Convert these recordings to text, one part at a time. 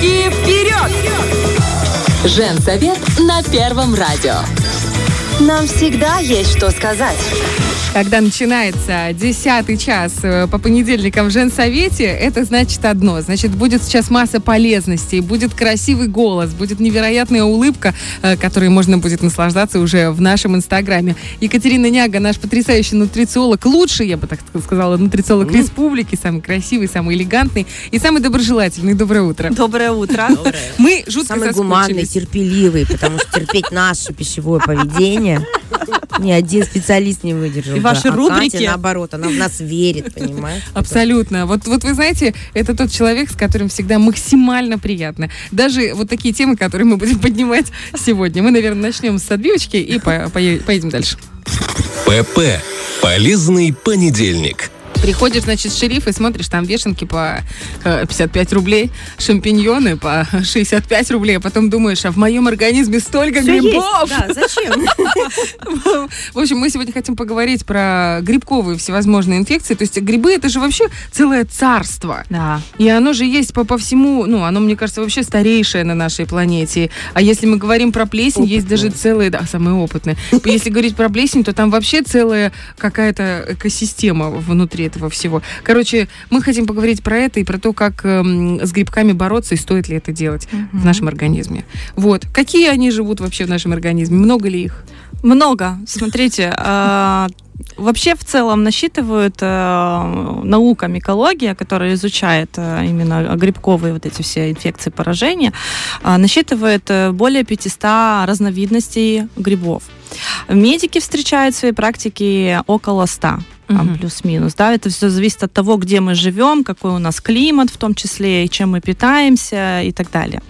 Руки вперед! Женсовет на Первом радио. Нам всегда есть что сказать. Когда начинается десятый час э, по понедельникам в Женсовете, это значит одно. Значит, будет сейчас масса полезностей, будет красивый голос, будет невероятная улыбка, э, которой можно будет наслаждаться уже в нашем Инстаграме. Екатерина Няга, наш потрясающий нутрициолог, лучший, я бы так сказала, нутрициолог республики, самый красивый, самый элегантный и самый доброжелательный. Доброе утро. Доброе утро. Мы жутко Самый гуманный, терпеливый, потому что терпеть наше пищевое поведение ни один специалист не выдержал. И ваши А рубрики. Катя, наоборот, она в нас верит, понимаешь? Абсолютно. Вот, вот вы знаете, это тот человек, с которым всегда максимально приятно. Даже вот такие темы, которые мы будем поднимать сегодня. Мы, наверное, начнем с отбивочки и по- пое- поедем дальше. ПП. Полезный понедельник. Приходишь, значит, шериф и смотришь, там вешенки по э, 55 рублей, шампиньоны по 65 рублей, а потом думаешь, а в моем организме столько грибов. Да, зачем? В общем, мы сегодня хотим поговорить про грибковые всевозможные инфекции. То есть грибы это же вообще целое царство. Да. И оно же есть по, по всему, ну, оно, мне кажется, вообще старейшее на нашей планете. А если мы говорим про плесень, есть даже целые, да, самые опытные. Если говорить про плесень, то там вообще целая какая-то экосистема внутри этого всего. Короче, мы хотим поговорить про это и про то, как эм, с грибками бороться и стоит ли это делать в нашем организме. Вот. Какие они живут вообще в нашем организме? Много ли их? Много. Смотрите, э, вообще в целом насчитывают э, наука микология, которая изучает э, именно грибковые вот эти все инфекции, поражения, э, насчитывает э, более 500 разновидностей грибов. Медики встречают в своей практике около 100 там плюс-минус, да, это все зависит от того, где мы живем, какой у нас климат в том числе, и чем мы питаемся и так далее.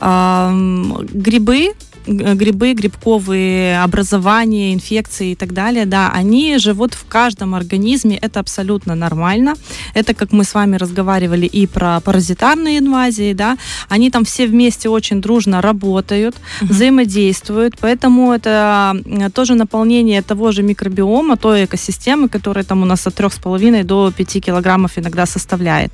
Грибы, грибы, грибковые образования, инфекции и так далее, да, они живут в каждом организме, это абсолютно нормально. Это, как мы с вами разговаривали и про паразитарные инвазии, да, они там все вместе очень дружно работают, взаимодействуют, поэтому это м, тоже наполнение того же микробиома, той экосистемы, которая там у нас от 3,5 до 5 килограммов иногда составляет.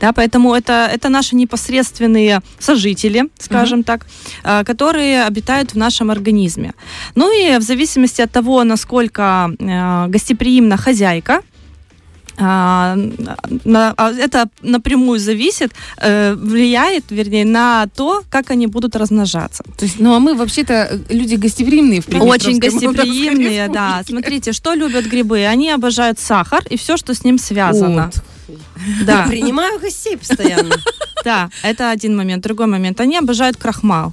Да, поэтому это, это наши непосредственные сожители, скажем так, э, которые обитают в нашем организме. Ну и в зависимости от того, насколько э, гостеприимна хозяйка, на- а это напрямую зависит, э, влияет, вернее, на то, как они будут размножаться. То есть, ну а мы вообще-то э, люди гостеприимные в Очень Приднестровской гостеприимные, да. Смотрите, что любят грибы? Они обожают сахар и все, что с ним связано. Вот. Да, Принимаю гостей постоянно. да, это один момент. Другой момент. Они обожают крахмал.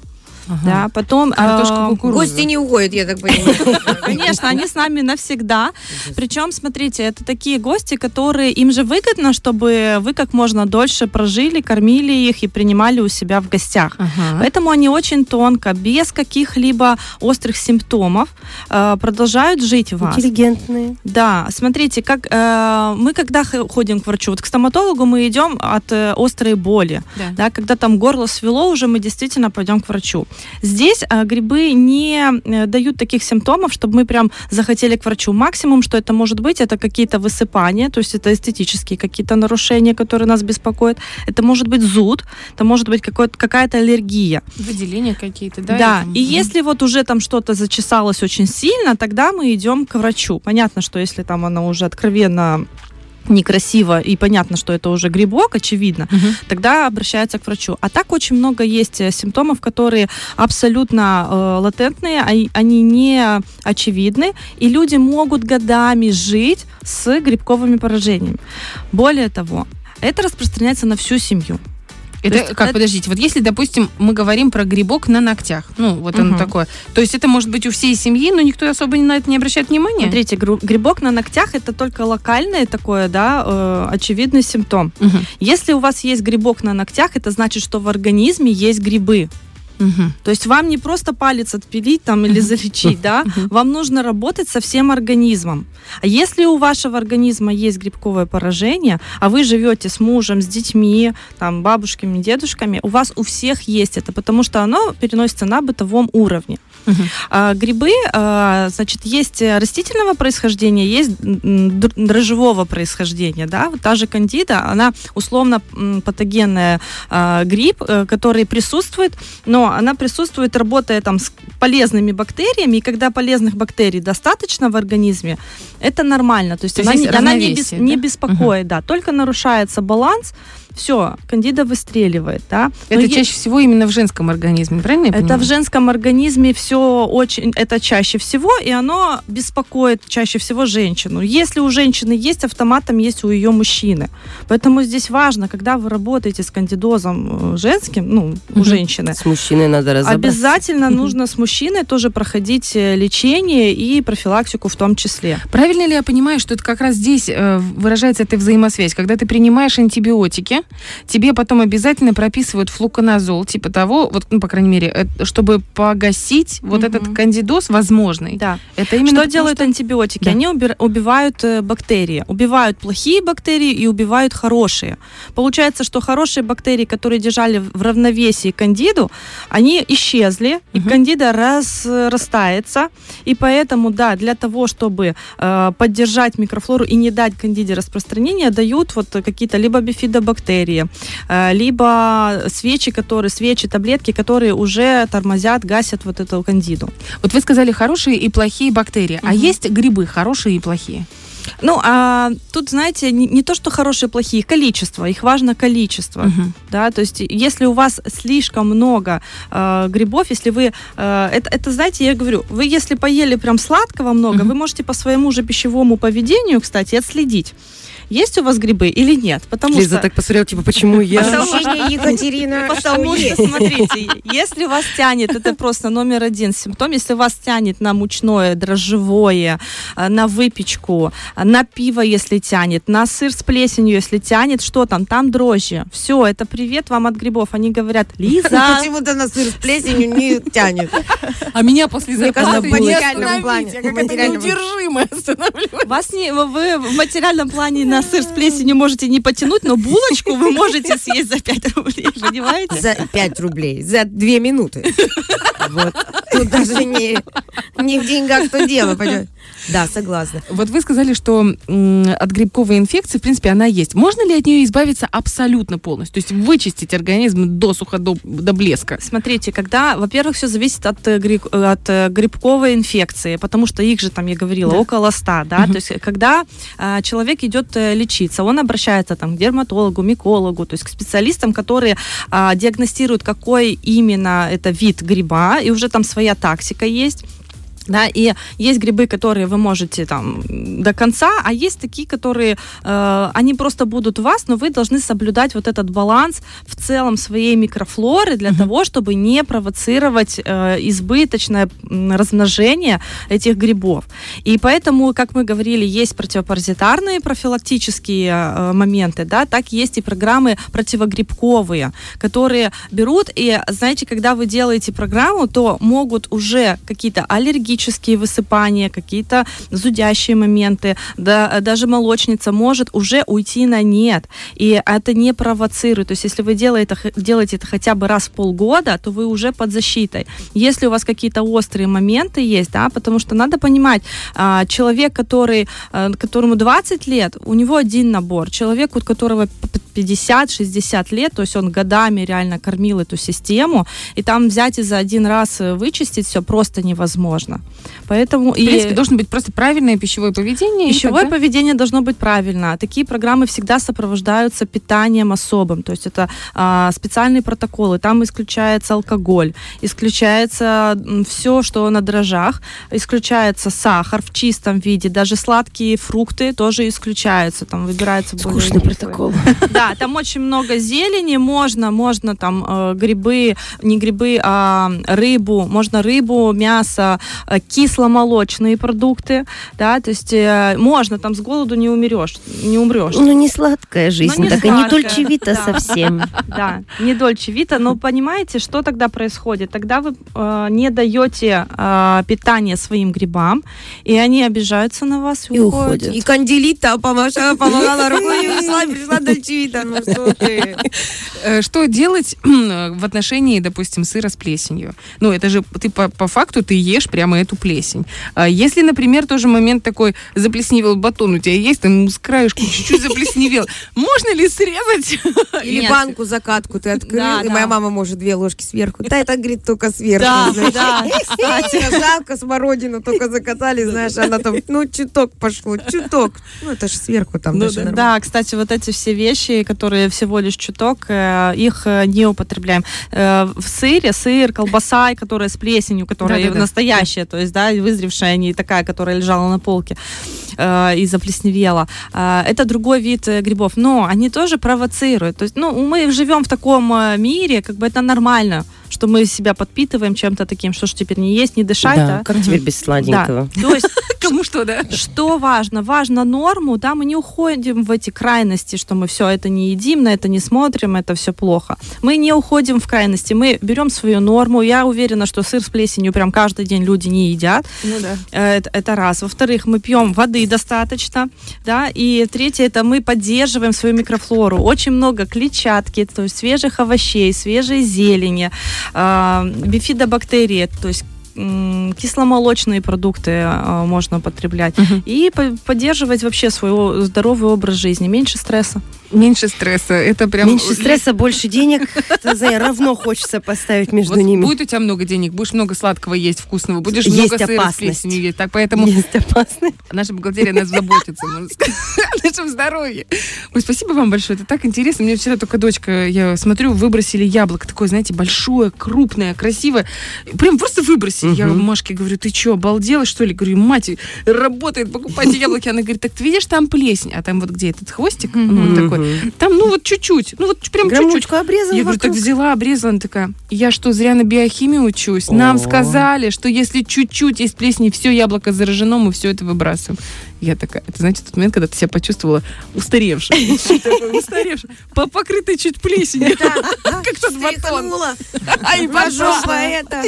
Да, потом Картошка, а, кукуруза. Гости не уходят, я так понимаю. Конечно, они с нами навсегда. Причем, смотрите, это такие гости, которые им же выгодно, чтобы вы как можно дольше прожили, кормили их и принимали у себя в гостях. Ага. Поэтому они очень тонко, без каких-либо острых симптомов э, продолжают жить в вас. Интеллигентные. Да, смотрите, как э, мы когда ходим к врачу, вот к стоматологу мы идем от э, острой боли, Да. да, когда там горло свело, уже мы действительно пойдем к врачу. Здесь э, грибы не э, дают таких симптомов, чтобы мы прям захотели к врачу. Максимум, что это может быть, это какие-то высыпания, то есть это эстетические какие-то нарушения, которые нас беспокоят. Это может быть зуд, это может быть какая-то аллергия. Выделения какие-то, да? Да, и мгм. если вот уже там что-то зачесалось очень сильно, тогда мы идем к врачу. Понятно, что если там оно уже откровенно некрасиво, и понятно, что это уже грибок, очевидно, Мгм. тогда обращаются к врачу. А так очень много есть э, симптомов, которые абсолютно э, латентные, они, они не очевидны, и люди могут годами жить с грибковыми поражениями. Более того, это распространяется на всю семью. Это То есть как, это- подождите, вот если, допустим, мы говорим про грибок на ногтях, ну, вот оно Мгм. такое, то есть это может быть у всей семьи, но никто особо на это не обращает внимания? Смотрите, грибок на ногтях это только локальный такой, да, э, очевидный симптом. Мгм. Если у вас есть грибок на ногтях, это значит, что в организме есть грибы. Мгм. То есть вам не просто палец отпилить там или залечить, да, вам нужно работать со всем организмом. А если у вашего организма есть грибковое поражение, а вы живете с мужем, с детьми, там, бабушками, дедушками, у вас у всех есть это, потому что оно переносится на бытовом уровне. А, грибы, а, значит, есть растительного происхождения, есть дрожжевого происхождения, да, вот та же кандида, она условно патогенная а, гриб, э, который присутствует, но она присутствует, работая там с полезными бактериями, и когда полезных бактерий достаточно в организме, это нормально, то есть, То она, не, она не, бес- равновесие, не да? беспокоит, да, только нарушается баланс, все, кандида выстреливает, да. Но Это е- чаще всего именно в женском организме, правильно я это понимаю? в женском организме все очень, это чаще всего, и оно беспокоит чаще всего женщину. Если у женщины есть, автоматом есть у ее мужчины. Поэтому здесь важно, когда вы работаете с кандидозом э, женским, ну, у женщины, С мужчиной надо разобраться. обязательно нужно с мужчиной тоже проходить э, лечение и профилактику в том числе. Правильно ли я понимаю, что это как раз здесь э, выражается эта взаимосвязь? Когда ты принимаешь антибиотики, тебе потом обязательно прописывают флуконазол, типа того, вот, ну, по крайней мере, э, чтобы погасить вот Мгм. этот кандидоз возможный. Да. Это именно что потому, делают что- антибиотики? Да. Они убивают э, бактерии. Убивают плохие бактерии и убивают хорошие. Получается, что хорошие бактерии, которые держали в равновесии кандиду, они исчезли, и Мгм. кандида разрастается. И поэтому, да, для того, чтобы э, поддержать микрофлору и не дать кандиде распространения, дают вот какие-то либо бифидобактерии, э, либо свечи, которые, свечи, таблетки, которые уже тормозят, гасят вот эту кандиду. Вот вы сказали хорошие и плохие бактерии. А Мгм. есть грибы хорошие и плохие? Ну, а тут, знаете, не, не то, что хорошие, плохие, количество, их важно количество, Мгм. да, то есть если у вас слишком много э, грибов, если вы, э, это, это, знаете, я говорю, вы если поели прям сладкого много, Мгм. вы можете по своему же пищевому поведению, кстати, отследить, есть у вас грибы или нет, потому Лиза что... так посмотрела, типа, почему я? Потому Екатерина, Потому что что, смотрите, если вас тянет, это просто номер один симптом, если вас тянет на мучное, дрожжевое, э, на выпечку, э, на пиво, если тянет, на сыр с плесенью, если тянет, что там? Там дрожжи. Все, это привет вам от грибов. Они говорят, Лиза, Почему-то на сыр с плесенью не тянет. А меня после зарплаты в не материальном остановить. плане, Я материальном- неудержимая становлюсь. вас не, вы в материальном плане на сыр с плесенью можете не потянуть, но булочку вы можете съесть за 5 рублей, понимаете? За 5 рублей, за 2 минуты. Вот. Тут даже не, не в деньгах то дело, понимаешь? Да, согласна. Вот вы сказали, что от грибковой инфекции, в принципе, она есть. Можно ли от нее избавиться абсолютно полностью? То есть вычистить организм досуха до, до блеска? Смотрите, когда, во-первых, все зависит от, э, гри- э, от э, грибковой инфекции, потому что их же там, я говорила, Да. около 100, да, Мгм. то есть когда э, человек идет э, лечиться, он обращается там к дерматологу, микологу, то есть к специалистам, которые а, диагностируют, какой именно это вид гриба, и уже там своя тактика есть. Да, и есть грибы, которые вы можете там до конца, а есть такие, которые э, они просто будут у вас, но вы должны соблюдать вот этот баланс в целом своей микрофлоры для того, чтобы не провоцировать э, избыточное размножение этих грибов. И поэтому, как мы говорили, есть противопаразитарные профилактические э, моменты, да, так есть и программы противогрибковые, которые берут и, знаете, когда вы делаете программу, то могут уже какие-то аллергические высыпания, какие-то зудящие моменты, да, даже молочница может уже уйти на нет. И это не провоцирует. То есть, если вы делаете, делаете это хотя бы раз в полгода, то вы уже под защитой. Если у вас какие-то острые моменты есть, да, потому что надо понимать, а, человек, который, а, которому 20 лет, у него один набор. Человек, у которого 50-60 лет, то есть он годами реально кормил эту систему, и там взять и за один раз э, вычистить все просто невозможно. Поэтому В принципе, должно быть просто правильное пищевое поведение. и Пищевое тогда- поведение должно быть правильно. Такие программы всегда сопровождаются питанием особым. То есть это а, специальные протоколы. Там исключается алкоголь, исключается все, что на дрожжах, исключается сахар в чистом виде, даже сладкие фрукты тоже исключаются. Там выбирается более Скучный кислые. протокол. Да, Да, там очень много зелени, можно, можно там э, грибы, не грибы, а рыбу, можно рыбу, мясо, э, кисломолочные продукты, да, то есть э, можно, там с голоду не умрешь, не умрешь. Ну, не сладкая жизнь, не такая, не дольчевита совсем. Да, не дольче вита, но понимаете, что тогда происходит? Тогда вы э, не даете э, питание своим грибам, и они обижаются на вас и, И уходят. уходят. И кандилита помогала, рукой, пришла дольчевита. Ну что ты? Э, Что делать в отношении, допустим, сыра с плесенью? Ну, это же ты по, по факту ты ешь прямо эту плесень. А Если, например, тоже момент такой, заплесневел батон у тебя есть, там с краешку чуть-чуть заплесневел, можно ли срезать? Или банку закатку ты открыл, и моя мама может две ложки сверху. Да, это, говорит, только сверху. Да, да, кстати. Жалко, смородину только закатали, знаешь, она там, ну, чуток пошло, чуток. Ну, это же сверху там Ну. Да, кстати, вот эти все вещи, которые всего лишь чуток, э, их э, не употребляем. Э, В сыре, сыр, колбаса, которая с плесенью, которая Да-да-да. настоящая, то есть, да, вызревшая, не такая, которая лежала на полке и заплесневела. Это другой вид грибов, но они тоже провоцируют. То есть, ну, мы живем в таком мире, как бы это нормально, что мы себя подпитываем чем-то таким, что ж теперь не есть, не дышать, Да, да? как теперь без сладенького? Да. То есть Кому что, да? что важно? Важно норму, да, мы не уходим в эти крайности, что мы все это не едим, на это не смотрим, это все плохо. Мы не уходим в крайности, мы берем свою норму. Я уверена, что сыр с плесенью прям каждый день люди не едят. Ну да. Э, Это, это раз. Во-вторых, мы пьем воды достаточно, да. И третье, это мы поддерживаем свою микрофлору. Очень много клетчатки, то есть свежих овощей, свежей зелени, э, бифидобактерии, то есть кисломолочные продукты э, можно употреблять Мгм. и по- поддерживать вообще свой здоровый образ жизни, меньше стресса. Меньше стресса. Это прям... Меньше стресса, больше денег. Это равно хочется поставить между Вот ними. будет у тебя много денег, будешь много сладкого есть, вкусного, будешь Есть много сыра с плесенью есть. Так поэтому Есть опасность. наша бухгалтерия нас заботится, можно сказать, о нашем здоровье. Ой, спасибо вам большое, это так интересно. Мне вчера только дочка, я смотрю, выбросили яблоко такое, знаете, большое, крупное, красивое. Прям просто выбросили. Я Мгм. Машке говорю, ты что, обалдела, что ли? Говорю, мать, работает, покупайте яблоки. Она говорит, так ты видишь, там плесень. А там вот где этот хвостик, ну, вот такой, Там, ну, вот чуть-чуть, ну, вот прям чуть-чуть. Громочку обрезал Я говорю, так взяла, обрезала, она такая, я что, зря на биохимии учусь? Нам О. сказали, что если чуть-чуть есть плесень, все яблоко заражено, мы все это выбрасываем. Я такая, это знаете, тот момент, когда ты себя почувствовала устаревшей. Устаревшей. По- Покрытой чуть плесенью. Как тот батон. Ай, Пошла пошла. это.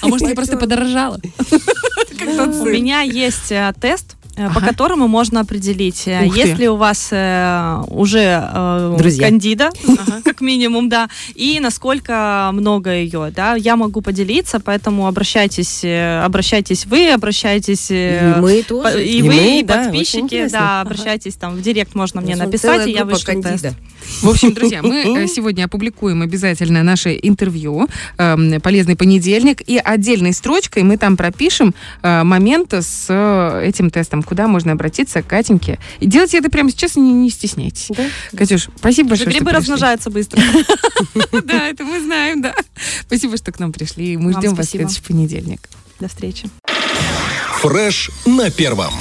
А может, я просто подорожала? Тот У меня есть э, тест, э, по Ага. которому можно определить, э, Ух ты. есть ли у вас э, уже э, Друзья. кандида, как минимум, да, и насколько много ее, да. Я могу поделиться, поэтому обращайтесь, э, обращайтесь вы, обращайтесь И мы по- тоже. и И вы, мы, и да, подписчики, да, обращайтесь там в директ, можно мне написать, и я вышлю тест. В общем, друзья, мы сегодня опубликуем обязательно наше интервью эм, «Полезный понедельник», и отдельной строчкой мы там пропишем э, момент с этим тестом, куда можно обратиться к Катеньке. И делайте это прямо сейчас, не, не стесняйтесь. Да. Катюш, спасибо большое, грибы размножаются быстро. Да, это мы знаем, да. Спасибо, что к нам пришли. Мы ждем вас в следующий понедельник. До встречи. Фреш на первом.